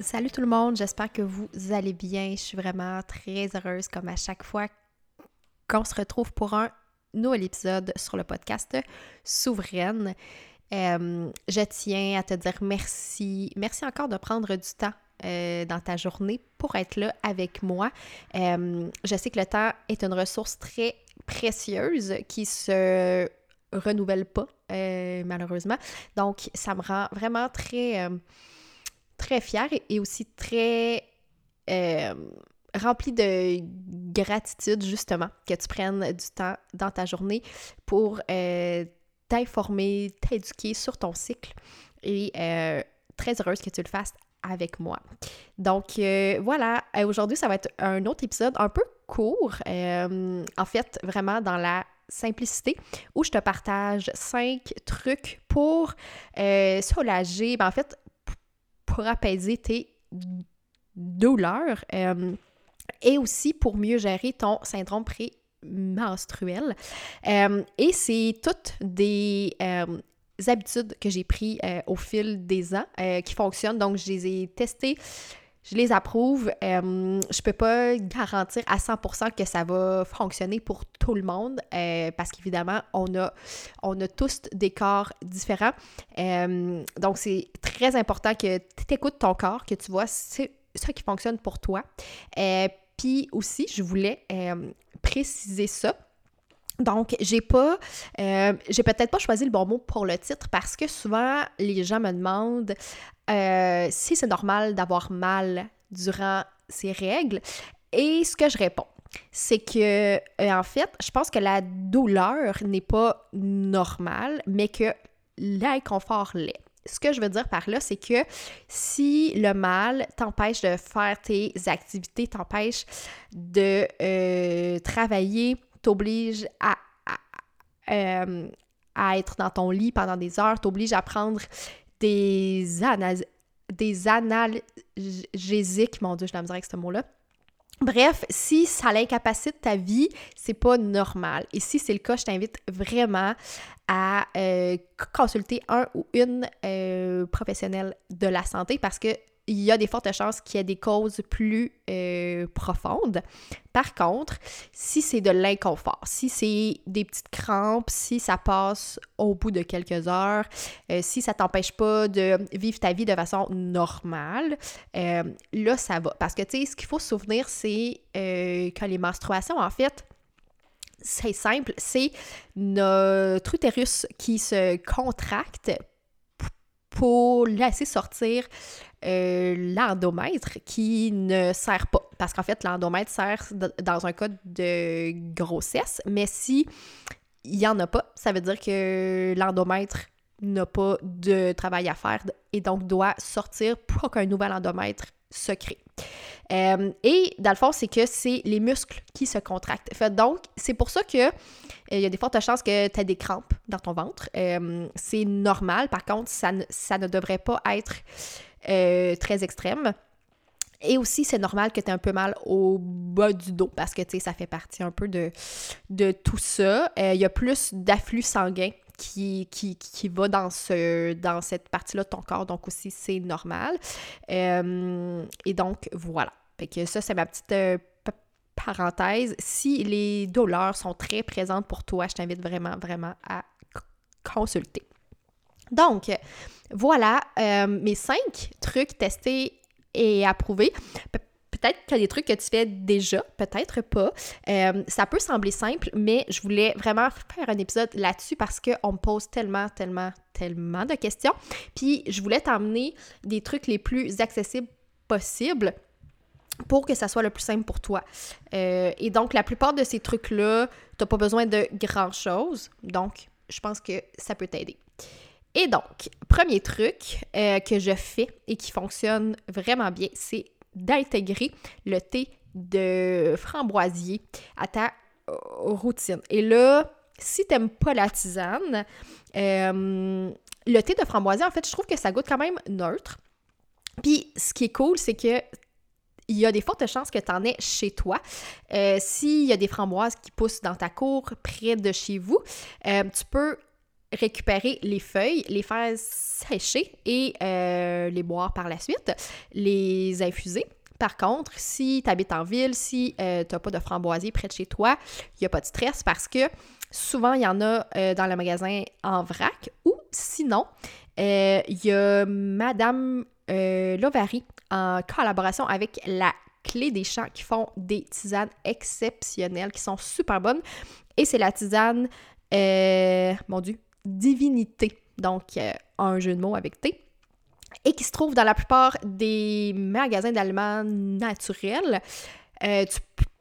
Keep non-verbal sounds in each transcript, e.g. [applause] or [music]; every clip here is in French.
Salut tout le monde, j'espère que vous allez bien. Je suis vraiment très heureuse comme à chaque fois qu'on se retrouve pour un nouvel épisode sur le podcast Souveraine. Euh, je tiens à te dire merci. Merci encore de prendre du temps euh, dans ta journée pour être là avec moi. Euh, je sais que le temps est une ressource très précieuse qui se renouvelle pas, malheureusement. Donc, ça me rend vraiment très, très fière et, aussi très remplie de gratitude, justement, que tu prennes du temps dans ta journée pour t'informer, t'éduquer sur ton cycle. Et très heureuse que tu le fasses avec moi. Donc euh, voilà, euh, aujourd'hui ça va être un autre épisode un peu court, euh, en fait vraiment dans la simplicité, où je te partage cinq trucs pour soulager, ben, en fait pour apaiser tes douleurs et aussi pour mieux gérer ton syndrome prémenstruel. et c'est toutes des habitudes que j'ai prises euh, au fil des ans euh, qui fonctionnent. Donc, je les ai testées, je les approuve. Euh, je peux pas garantir à 100% que ça va fonctionner pour tout le monde parce qu'évidemment, on a, on a tous des corps différents. donc, c'est très important que tu écoutes ton corps, que tu vois c'est ça qui fonctionne pour toi. Puis aussi, je voulais préciser ça donc, j'ai pas, euh, j'ai peut-être pas choisi le bon mot pour le titre parce que souvent les gens me demandent euh, si c'est normal d'avoir mal durant ces règles. Et ce que je réponds, c'est que euh, en fait, je pense que la douleur n'est pas normale, mais que l'inconfort l'est. Ce que je veux dire par là, c'est que si le mal t'empêche de faire tes activités, t'empêche de travailler, t'oblige à, euh, à, être dans ton lit pendant des heures, t'oblige à prendre des, des analgésiques, mon Dieu, je la misère avec ce mot-là. Bref, si ça l'incapacite ta vie, c'est pas normal. Et si c'est le cas, je t'invite vraiment à euh, consulter un ou une euh, professionnelle de la santé parce que il y a des fortes chances qu'il y ait des causes plus euh, profondes. Par contre, si c'est de l'inconfort, si c'est des petites crampes, si ça passe au bout de quelques heures, euh, si ça t'empêche pas de vivre ta vie de façon normale, euh, là, ça va. Parce que, tu sais, ce qu'il faut se souvenir, c'est que les menstruations, en fait, c'est simple, c'est notre utérus qui se contracte pour laisser sortir euh, l'endomètre qui ne sert pas. Parce qu'en fait, l'endomètre sert dans un cas de grossesse, mais si il n'y en a pas, ça veut dire que l'endomètre n'a pas de travail à faire et donc doit sortir pour qu'un nouvel endomètre se crée. Euh, et dans le fond, c'est que c'est les muscles qui se contractent. Donc, c'est pour ça que euh, il y a des fortes chances que tu aies des crampes dans ton ventre. c'est normal. Par contre, ça ne devrait pas être euh, très extrême. Et aussi, c'est normal que tu aies un peu mal au bas du dos parce que, tu sais, ça fait partie un peu de, de tout ça. Euh, il y a plus d'afflux sanguin qui, qui, qui, va dans, ce, dans cette partie-là de ton corps, donc aussi, c'est normal. Euh, et donc, voilà. Fait que ça, c'est ma petite parenthèse. Si les douleurs sont très présentes pour toi, je t'invite vraiment, vraiment à consulter. Donc, voilà euh, mes cinq trucs testés et approuvé. Peut-être qu'il y a des trucs que tu fais déjà, peut-être pas. Euh, ça peut sembler simple, mais je voulais vraiment faire un épisode là-dessus parce qu'on me pose tellement, tellement, tellement de questions. Puis je voulais t'emmener des trucs les plus accessibles possibles pour que ça soit le plus simple pour toi. Euh, et donc, la plupart de ces trucs-là, tu n'as pas besoin de grand-chose. Donc, je pense que ça peut t'aider. Et donc, premier truc euh, que je fais et qui fonctionne vraiment bien, c'est d'intégrer le thé de framboisier à ta euh, routine. Et là, si tu n'aimes pas la tisane, euh, le thé de framboisier, en fait, je trouve que ça goûte quand même neutre. Puis, ce qui est cool, c'est que il y a des fortes chances que tu en aies chez toi. S'il y a des framboises qui poussent dans ta cour, près de chez vous, tu peux récupérer les feuilles, les faire sécher et euh, les boire par la suite, les infuser. Par contre, si tu habites en ville, si euh, tu n'as pas de framboisier près de chez toi, il n'y a pas de stress parce que souvent, il y en a euh, dans le magasin en vrac ou sinon, il y a Madame Lovary en collaboration avec la Clé des Champs qui font des tisanes exceptionnelles qui sont super bonnes. Et c'est la tisane, mon Dieu, divinité. Donc, euh, un jeu de mots avec T. Et qui se trouve dans la plupart des magasins d'aliments naturels. Euh, tu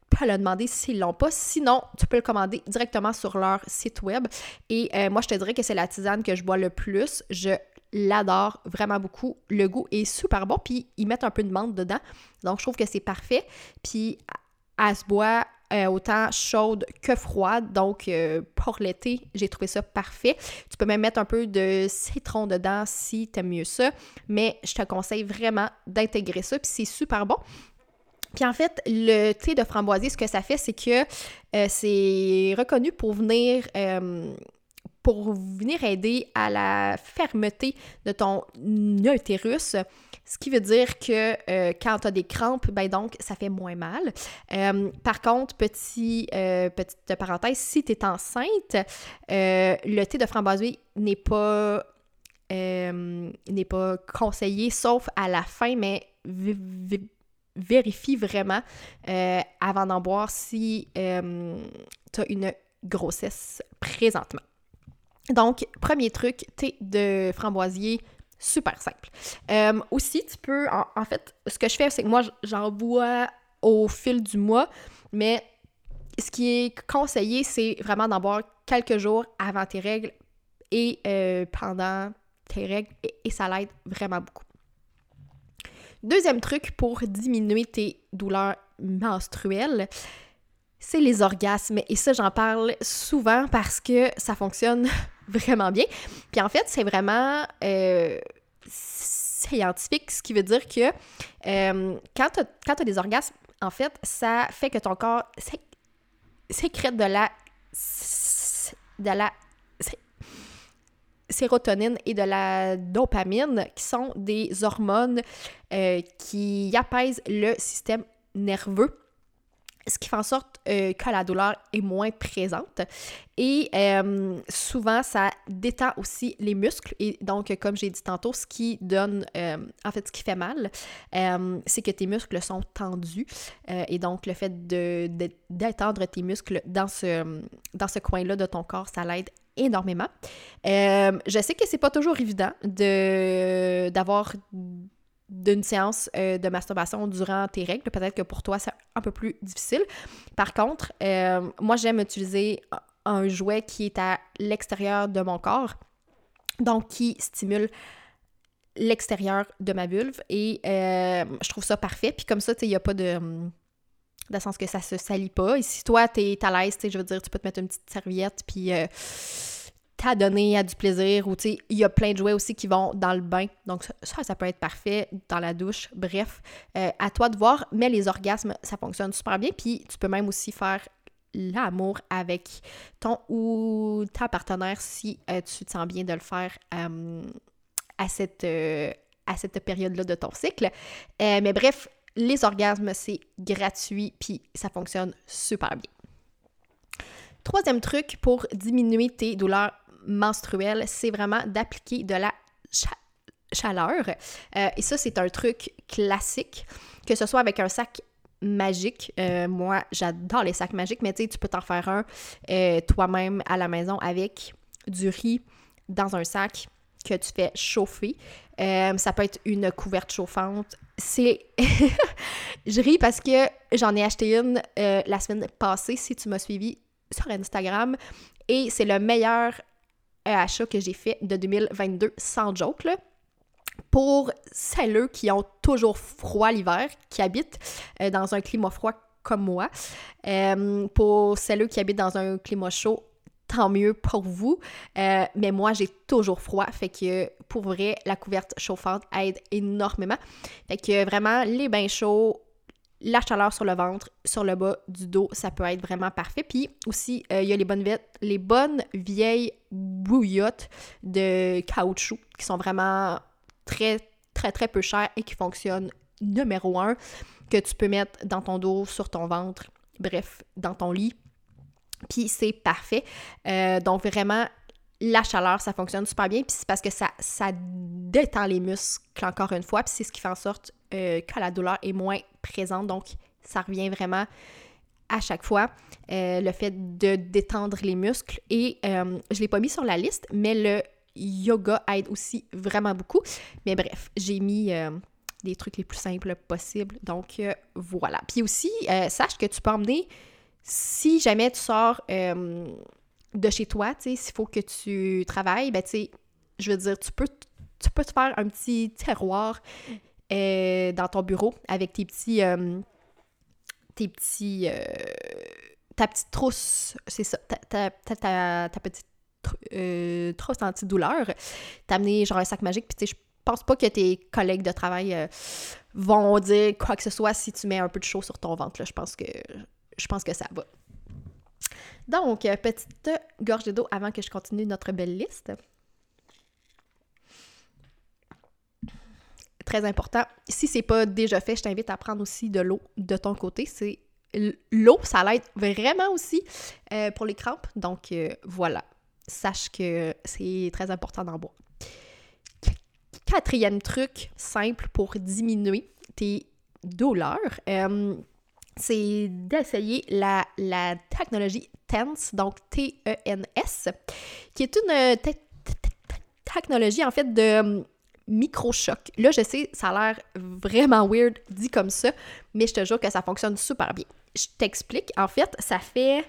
peux le demander s'ils l'ont pas. Sinon, tu peux le commander directement sur leur site web. Et euh, moi, je te dirais que c'est la tisane que je bois le plus. Je l'adore vraiment beaucoup. Le goût est super bon. Puis, ils mettent un peu de menthe dedans. Donc, je trouve que c'est parfait. Puis, elle se boit euh, autant chaude que froide. Donc, euh, pour l'été, j'ai trouvé ça parfait. Tu peux même mettre un peu de citron dedans si tu aimes mieux ça. Mais je te conseille vraiment d'intégrer ça. Puis c'est super bon. Puis en fait, le thé de framboisier, ce que ça fait, c'est que euh, c'est reconnu pour venir pour venir aider à la fermeté de ton utérus. Ce qui veut dire que euh, quand tu as des crampes, ben donc, ça fait moins mal. Euh, par contre, euh, petite parenthèse, si tu es enceinte, le thé de framboisier n'est pas, n'est pas conseillé, sauf à la fin, mais vérifie vraiment avant d'en boire si tu as une grossesse présentement. Donc, premier truc, thé de framboisier, super simple. Euh, aussi, tu peux, en, fait, ce que je fais, c'est que moi, j'en bois au fil du mois, mais ce qui est conseillé, c'est vraiment d'en boire quelques jours avant tes règles et euh, pendant tes règles, et, ça l'aide vraiment beaucoup. Deuxième truc pour diminuer tes douleurs menstruelles, c'est les orgasmes. Et ça, j'en parle souvent parce que ça fonctionne vraiment bien. Puis en fait, c'est vraiment euh, scientifique, ce qui veut dire que euh, quand tu as, des orgasmes, en fait, ça fait que ton corps sécrète de la, de la sérotonine et de la dopamine, qui sont des hormones euh, qui apaisent le système nerveux ce qui fait en sorte euh, que la douleur est moins présente. Et euh, souvent, ça détend aussi les muscles. Et donc, comme j'ai dit tantôt, ce qui donne, euh, en fait, ce qui fait mal, c'est que tes muscles sont tendus. et donc, le fait de, d'étendre tes muscles dans ce, dans ce coin-là de ton corps, ça l'aide énormément. je sais que c'est pas toujours évident de, d'avoir d'une séance euh, de masturbation durant tes règles. Peut-être que pour toi, c'est un peu plus difficile. Par contre, euh, moi, j'aime utiliser un jouet qui est à l'extérieur de mon corps, donc qui stimule l'extérieur de ma vulve et euh, je trouve ça parfait. Puis comme ça, il n'y a pas de dans le sens que ça se salit pas. Et si toi, t'es à l'aise, je veux dire, tu peux te mettre une petite serviette, puis t'as donné à du plaisir ou tu sais, il y a plein de jouets aussi qui vont dans le bain. Donc ça, ça peut être parfait dans la douche. Bref, euh, à toi de voir, mais les orgasmes, ça fonctionne super bien. Puis tu peux même aussi faire l'amour avec ton ou ta partenaire si euh, tu te sens bien de le faire euh, à cette, à cette période-là de ton cycle. mais bref, les orgasmes, c'est gratuit, puis ça fonctionne super bien. Troisième truc pour diminuer tes douleurs menstruelle, c'est vraiment d'appliquer de la chaleur. Euh, et ça, c'est un truc classique, que ce soit avec un sac magique. Euh, moi, j'adore les sacs magiques, mais tu sais, tu peux t'en faire un euh, toi-même à la maison avec du riz dans un sac que tu fais chauffer. ça peut être une couverte chauffante. C'est... [laughs] je ris parce que j'en ai acheté une la semaine passée, si tu m'as suivi sur Instagram. Et c'est le meilleur achat que j'ai fait de 2022, sans joke, là. Pour celles qui ont toujours froid l'hiver, qui habitent euh, dans un climat froid comme moi, euh, pour celles qui habitent dans un climat chaud, tant mieux pour vous. Euh, mais moi, j'ai toujours froid, fait que pour vrai, la couverte chauffante aide énormément. Fait que vraiment, les bains chauds, la chaleur sur le ventre, sur le bas du dos, ça peut être vraiment parfait. Puis aussi, euh, il y a les bonnes, les bonnes vieilles bouillottes de caoutchouc qui sont vraiment très, très, très peu chères et qui fonctionnent numéro un, que tu peux mettre dans ton dos, sur ton ventre, bref, dans ton lit. Puis c'est parfait. Euh, donc vraiment, la chaleur, ça fonctionne super bien. Puis c'est parce que ça, ça détend les muscles encore une fois. Puis c'est ce qui fait en sorte euh, que la douleur est moins présente. Donc, ça revient vraiment à chaque fois, euh, le fait de détendre les muscles. Et euh, je ne l'ai pas mis sur la liste, mais le yoga aide aussi vraiment beaucoup. Mais bref, j'ai mis des trucs les plus simples possibles. Donc, voilà. Puis aussi, sache que tu peux emmener, si jamais tu sors de chez toi, tu sais, s'il faut que tu travailles, ben tu sais, je veux dire, tu peux, tu peux te faire un petit terroir euh, dans ton bureau avec tes petits. Euh, tes petits. Euh, ta petite trousse, c'est ça, ta, ta, ta, petite trousse antidouleur. T'as amené genre un sac magique, puis tu sais, je pense pas que tes collègues de travail vont dire quoi que ce soit si tu mets un peu de chaud sur ton ventre. Je pense que je pense que ça va. Donc, petite gorgée d'eau avant que je continue notre belle liste. Très important. Si c'est pas déjà fait, je t'invite à prendre aussi de l'eau de ton côté. C'est l'eau, ça l'aide vraiment aussi euh, pour les crampes. Donc euh, voilà, sache que c'est très important d'en boire. Quatrième truc simple pour diminuer tes douleurs, euh, c'est d'essayer la, la technologie TENS, donc T-E-N-S, qui est une technologie en fait de micro-choc. Là, je sais, ça a l'air vraiment weird dit comme ça, mais je te jure que ça fonctionne super bien. Je t'explique. En fait, ça fait.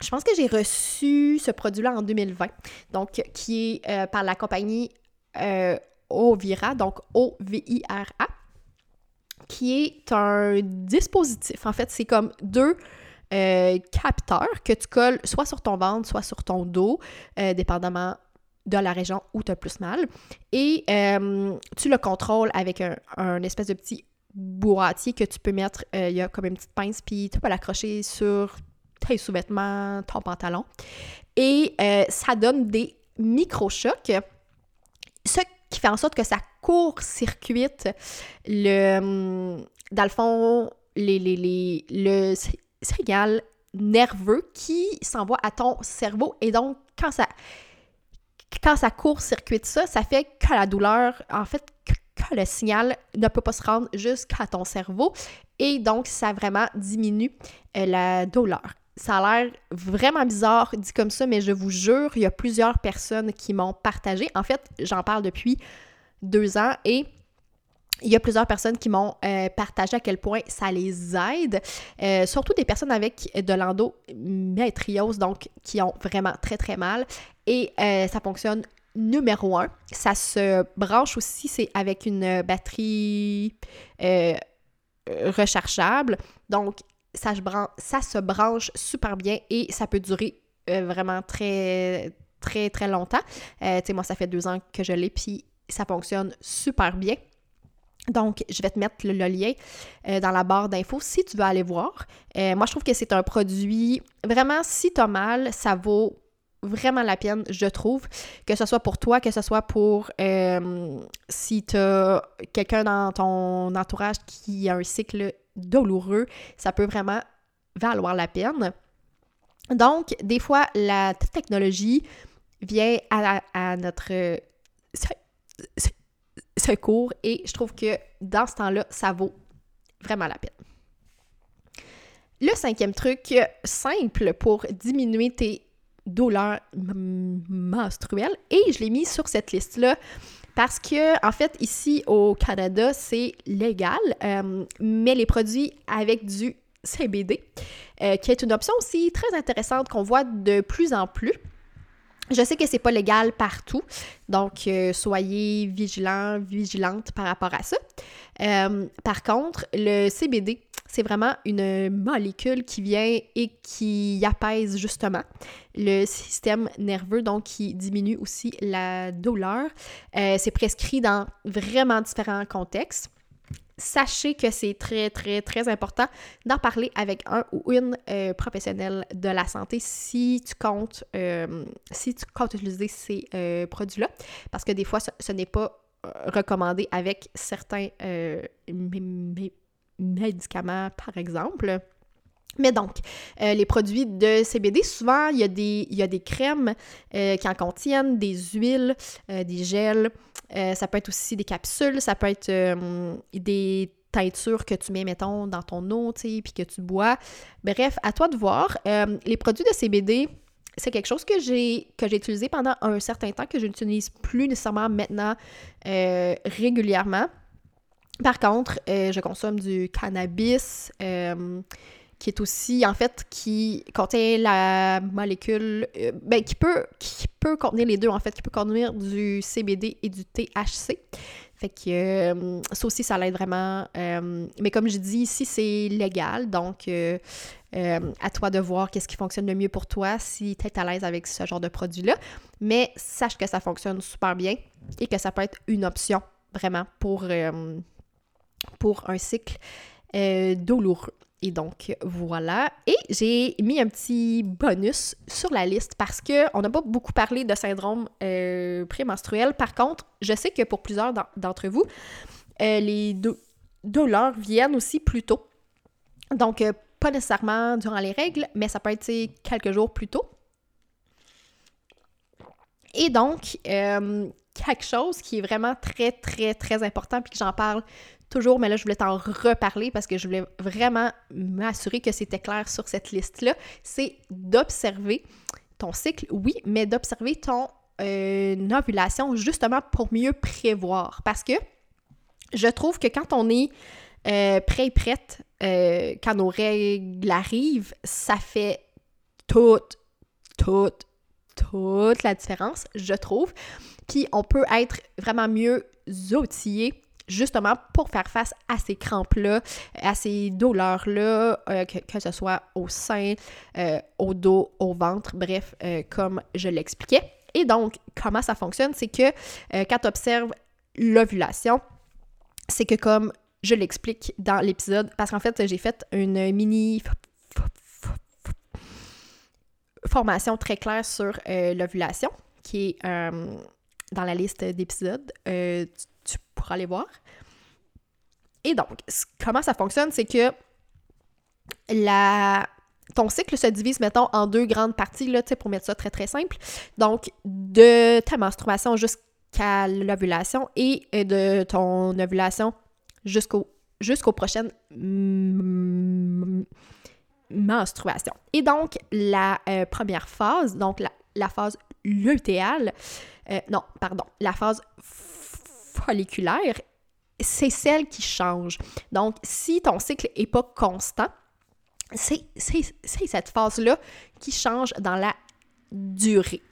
Je pense que j'ai reçu ce produit-là en 2020, donc qui est euh, par la compagnie euh, Ovira, donc O-V-I-R-A, qui est un dispositif. En fait, c'est comme deux euh, capteurs que tu colles soit sur ton ventre, soit sur ton dos, dépendamment de la région où tu as plus mal. Et euh, tu le contrôles avec un, espèce de petit boîtier que tu peux mettre. Euh, il y a comme une petite pince, puis tu peux l'accrocher sur tes sous-vêtements, ton pantalon. Et euh, ça donne des micro-chocs, ce qui fait en sorte que ça court-circuite le. Dans le fond, les, les, les, le signal nerveux qui s'envoie à ton cerveau. Et donc, quand ça quand ça court-circuite ça, ça fait que la douleur, en fait, que le signal ne peut pas se rendre jusqu'à ton cerveau et donc ça vraiment diminue euh, la douleur. Ça a l'air vraiment bizarre dit comme ça, mais je vous jure, il y a plusieurs personnes qui m'ont partagé. En fait, j'en parle depuis deux ans et il y a plusieurs personnes qui m'ont euh, partagé à quel point ça les aide, euh, surtout des personnes avec de l'endométriose, donc qui ont vraiment très très mal. Et euh, ça fonctionne numéro un. Ça se branche aussi, c'est avec une batterie rechargeable. Donc, ça branche, ça se branche super bien et ça peut durer vraiment très très très longtemps. tu sais, moi, ça fait deux ans que je l'ai, puis ça fonctionne super bien. Donc, je vais te mettre le, lien euh, dans la barre d'infos si tu veux aller voir. Euh, moi, je trouve que c'est un produit, vraiment, si tu mal, ça vaut vraiment la peine, je trouve, que ce soit pour toi, que ce soit pour euh, si tu as quelqu'un dans ton entourage qui a un cycle douloureux, ça peut vraiment valoir la peine. Donc, des fois, la technologie vient à notre secours et je trouve que dans ce temps-là, ça vaut vraiment la peine. Le cinquième truc simple pour diminuer tes douleurs menstruelles, et je l'ai mis sur cette liste-là parce que, en fait, ici au Canada, c'est légal, euh, mais les produits avec du CBD, euh, qui est une option aussi très intéressante qu'on voit de plus en plus. Je sais que c'est pas légal partout, donc euh, soyez vigilants, vigilantes par rapport à ça. Euh, par contre, le CBD, c'est vraiment une molécule qui vient et qui apaise justement le système nerveux, donc qui diminue aussi la douleur. Euh, c'est prescrit dans vraiment différents contextes sachez que c'est très, très, très important d'en parler avec un ou une euh, professionnelle de la santé si tu comptes, euh, utiliser ces euh, produits-là. Parce que des fois, ce, n'est pas recommandé avec certains médicaments, par exemple. Mais donc, les produits de CBD, souvent, il y a des, y a des crèmes qui en contiennent, des huiles, des gels, euh, ça peut être aussi des capsules, ça peut être euh, des teintures que tu mets, mettons, dans ton eau, tu sais, puis que tu bois. Bref, à toi de voir. Euh, les produits de CBD, c'est quelque chose que j'ai que j'ai utilisé pendant un certain temps, que je n'utilise plus nécessairement maintenant régulièrement. Par contre, je consomme du cannabis qui est aussi, en fait, qui contient la molécule, euh, ben, qui peut, qui peut contenir les deux, en fait, qui peut contenir du CBD et du THC. Fait que euh, ça aussi, ça l'aide vraiment. Euh, mais comme je dis, ici, c'est légal, donc à toi de voir qu'est-ce qui fonctionne le mieux pour toi, si tu es à l'aise avec ce genre de produit-là. Mais sache que ça fonctionne super bien et que ça peut être une option vraiment pour, pour un cycle douloureux. Et donc, voilà. Et j'ai mis un petit bonus sur la liste parce qu'on n'a pas beaucoup parlé de syndrome euh, prémenstruel. Par contre, je sais que pour plusieurs d'entre vous, euh, les douleurs viennent aussi plus tôt. Donc, euh, pas nécessairement durant les règles, mais ça peut être quelques jours plus tôt. Et donc, quelque chose qui est vraiment très, très, très important, puis que j'en parle toujours, mais là, je voulais t'en reparler parce que je voulais vraiment m'assurer que c'était clair sur cette liste-là, c'est d'observer ton cycle, oui, mais d'observer ton euh, ovulation justement pour mieux prévoir. Parce que je trouve que quand on est euh, prêt et prête, euh, quand nos règles arrivent, ça fait toute, toute, toute la différence, je trouve. Puis on peut être vraiment mieux outillé justement pour faire face à ces crampes-là, à ces douleurs-là, euh, que, ce soit au sein, euh, au dos, au ventre, bref, euh, comme je l'expliquais. Et donc, comment ça fonctionne? C'est que quand tu observes l'ovulation, c'est que comme je l'explique dans l'épisode, parce qu'en fait, j'ai fait une mini formation très claire sur l'ovulation, qui est dans la liste d'épisodes tu pourras aller voir. Et donc, comment ça fonctionne, c'est que la... ton cycle se divise, mettons, en deux grandes parties, là, pour mettre ça très, très simple. Donc, de ta menstruation jusqu'à l'ovulation et de ton ovulation jusqu'au jusqu'aux prochaines menstruations. Et donc, la euh, première phase, donc la, phase lutéale, euh, non, pardon, la phase folliculaire, c'est celle qui change. Donc, si ton cycle n'est pas constant, c'est cette phase-là qui change dans la durée.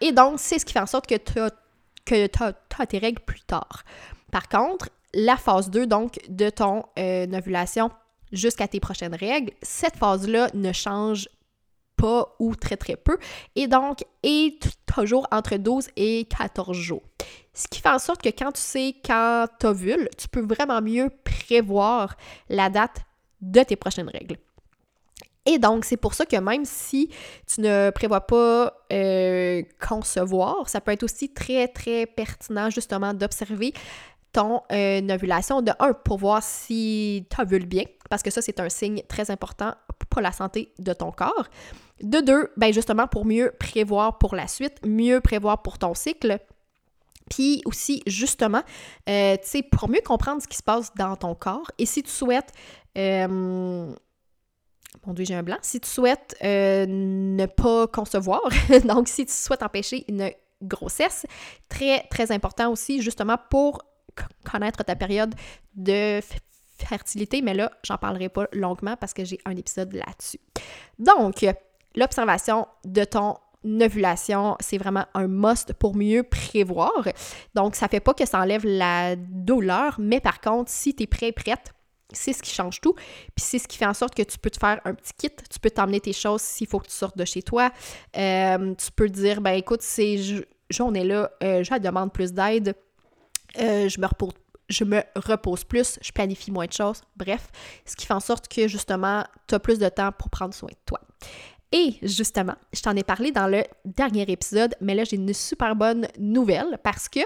Et donc, c'est ce qui fait en sorte que tu as, tes règles plus tard. Par contre, la phase 2, donc, de ton euh, ovulation jusqu'à tes prochaines règles, cette phase-là ne change pas ou très très peu et donc est toujours entre 12 et 14 jours. Ce qui fait en sorte que quand tu sais quand t'ovules, tu peux vraiment mieux prévoir la date de tes prochaines règles. Et donc, c'est pour ça que même si tu ne prévois pas euh, concevoir, ça peut être aussi très, très pertinent justement d'observer ton euh, ovulation de un pour voir si tu ovules bien, parce que ça, c'est un signe très important pour la santé de ton corps. De deux, ben justement pour mieux prévoir pour la suite, mieux prévoir pour ton cycle, Puis aussi, justement, euh, tu sais, pour mieux comprendre ce qui se passe dans ton corps, et si tu souhaites... Euh, mon Dieu, j'ai un blanc. Si tu souhaites euh, ne pas concevoir, [laughs] donc si tu souhaites empêcher une grossesse, très, très important aussi, justement, pour connaître ta période de fertilité, mais là, j'en parlerai pas longuement parce que j'ai un épisode là-dessus. Donc, l'observation de ton ovulation, c'est vraiment un must pour mieux prévoir. Donc, ça fait pas que ça enlève la douleur, mais par contre, si tu es prêt, prête, c'est ce qui change tout. Puis c'est ce qui fait en sorte que tu peux te faire un petit kit, tu peux t'emmener tes choses s'il faut que tu sortes de chez toi. Euh, tu peux dire, ben écoute, c'est journée-là, euh, je demande plus d'aide, euh, je me repose je me repose plus, je planifie moins de choses, bref, ce qui fait en sorte que justement, tu as plus de temps pour prendre soin de toi. Et justement, je t'en ai parlé dans le dernier épisode, mais là, j'ai une super bonne nouvelle parce que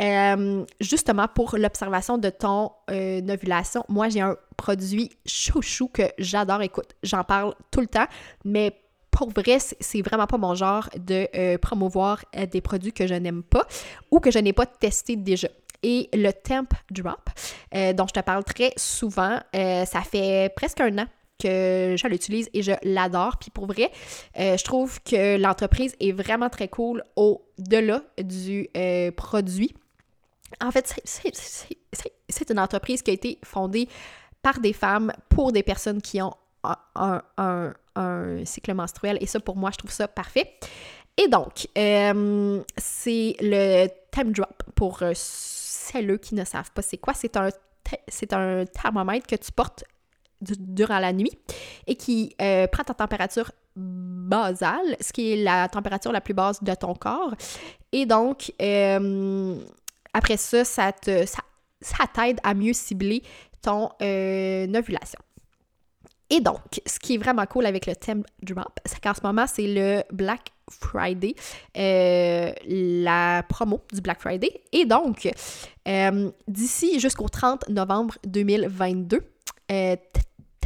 euh, justement pour l'observation de ton euh, ovulation, moi j'ai un produit chouchou que j'adore. Écoute, j'en parle tout le temps, mais pour vrai, c'est vraiment pas mon genre de euh, promouvoir des produits que je n'aime pas ou que je n'ai pas testé déjà. Et le Temp Drop, dont je te parle très souvent, ça fait presque un an que je l'utilise et je l'adore. Puis pour vrai, euh, je trouve que l'entreprise est vraiment très cool au-delà du euh, produit. En fait, c'est une entreprise qui a été fondée par des femmes pour des personnes qui ont un, cycle menstruel. Et ça, pour moi, je trouve ça parfait. Et donc, euh, c'est le Time Drop pour celles qui ne savent pas c'est quoi. C'est un, c'est un thermomètre que tu portes durant la nuit et qui euh, prend ta température basale, ce qui est la température la plus basse de ton corps. Et donc, euh, après ça, ça te ça, t'aide à mieux cibler ton euh, ovulation. Et donc, ce qui est vraiment cool avec le thème Drop, c'est qu'en ce moment, c'est le Black Friday, la promo du Black Friday. Et donc, d'ici jusqu'au 30 novembre 2022,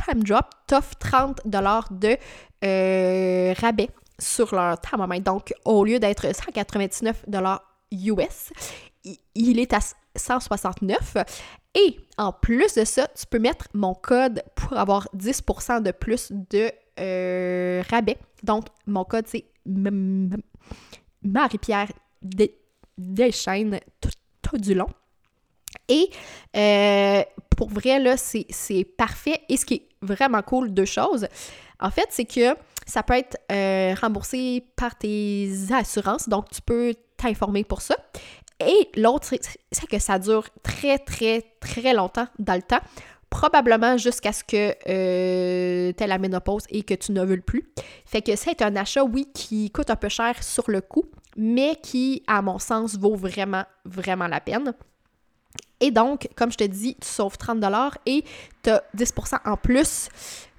Time Drop t'offre 30 de euh, rabais sur leur thermomètre. Donc, au lieu d'être 199 US, il est à 169. Et en plus de ça, tu peux mettre mon code pour avoir 10% de plus de euh, rabais. Donc, mon code, c'est Marie-Pierre Deschaines tout, tout du long. Et euh, pour vrai, là, c'est parfait. Et ce qui est vraiment cool, deux choses. En fait, c'est que ça peut être euh, remboursé par tes assurances, donc tu peux t'informer pour ça. Et l'autre, c'est que ça dure très, très, très longtemps dans le temps, probablement jusqu'à ce que euh, tu aies la ménopause et que tu ne veux plus. Fait que c'est un achat, oui, qui coûte un peu cher sur le coup, mais qui, à mon sens, vaut vraiment, vraiment la peine. Et donc, comme je te dis, tu sauves 30 et tu as 10 en plus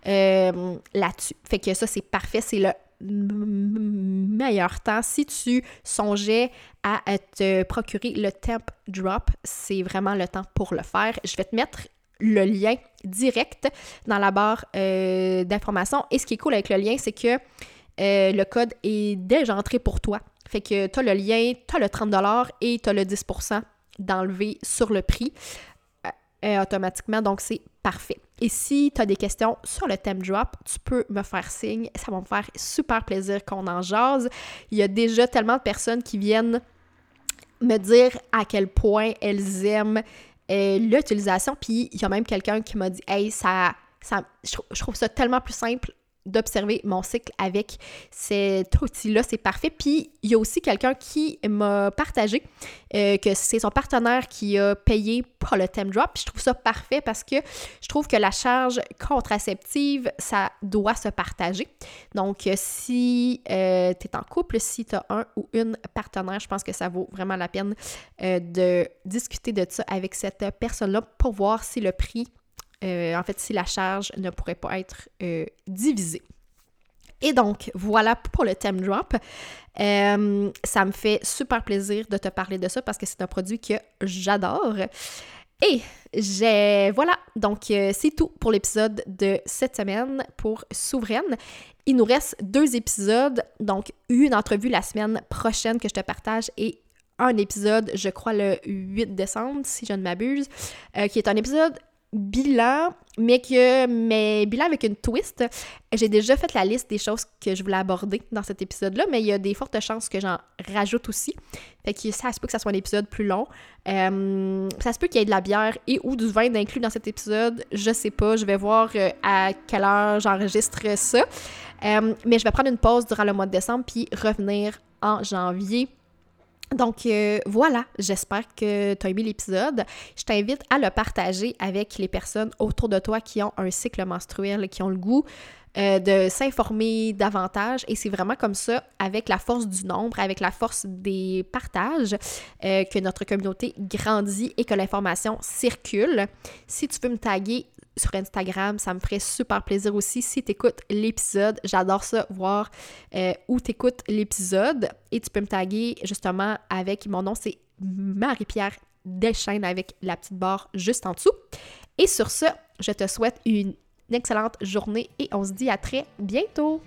euh, là-dessus. Fait que ça, c'est parfait. C'est le meilleur temps. Si tu songeais à te procurer le Temp Drop, c'est vraiment le temps pour le faire. Je vais te mettre le lien direct dans la barre euh, d'information. Et ce qui est cool avec le lien, c'est que euh, le code est déjà entré pour toi. Fait que tu as le lien, tu as le 30 et tu as le 10 d'enlever sur le prix euh, automatiquement. Donc, c'est parfait. Et si tu as des questions sur le thème drop, tu peux me faire signe. Ça va me faire super plaisir qu'on en jase. Il y a déjà tellement de personnes qui viennent me dire à quel point elles aiment euh, l'utilisation. Puis il y a même quelqu'un qui m'a dit Hey, ça, ça je trouve ça tellement plus simple d'observer mon cycle avec cet outil-là, c'est parfait. Puis il y a aussi quelqu'un qui m'a partagé euh, que c'est son partenaire qui a payé pour le thème drop. je trouve ça parfait parce que je trouve que la charge contraceptive, ça doit se partager. Donc si euh, tu es en couple, si tu as un ou une partenaire, je pense que ça vaut vraiment la peine euh, de discuter de ça avec cette personne-là pour voir si le prix euh, en fait, si la charge ne pourrait pas être euh, divisée. Et donc, voilà pour le thème drop. Euh, ça me fait super plaisir de te parler de ça parce que c'est un produit que j'adore. Et j'ai voilà, donc c'est tout pour l'épisode de cette semaine pour Souveraine. Il nous reste deux épisodes, donc une entrevue la semaine prochaine que je te partage et un épisode, je crois le 8 décembre, si je ne m'abuse, qui est un épisode bilan, mais que mais bilan avec une twist. J'ai déjà fait la liste des choses que je voulais aborder dans cet épisode-là, mais il y a des fortes chances que j'en rajoute aussi. Fait que ça se peut que ça soit un épisode plus long. Euh, ça se peut qu'il y ait de la bière et ou du vin inclus dans cet épisode. Je sais pas. Je vais voir euh, à quelle heure j'enregistre ça. Euh, mais je vais prendre une pause durant le mois de décembre puis revenir en janvier donc euh, voilà, j'espère que tu as aimé l'épisode. Je t'invite à le partager avec les personnes autour de toi qui ont un cycle menstruel, qui ont le goût euh, de s'informer davantage. Et c'est vraiment comme ça, avec la force du nombre, avec la force des partages, euh, que notre communauté grandit et que l'information circule. Si tu peux me taguer sur Instagram. Ça me ferait super plaisir aussi si tu écoutes l'épisode. J'adore ça, voir euh, où tu écoutes l'épisode. Et tu peux me taguer justement avec mon nom, c'est Marie-Pierre Deschaines avec la petite barre juste en dessous. Et sur ce, je te souhaite une excellente journée et on se dit à très bientôt.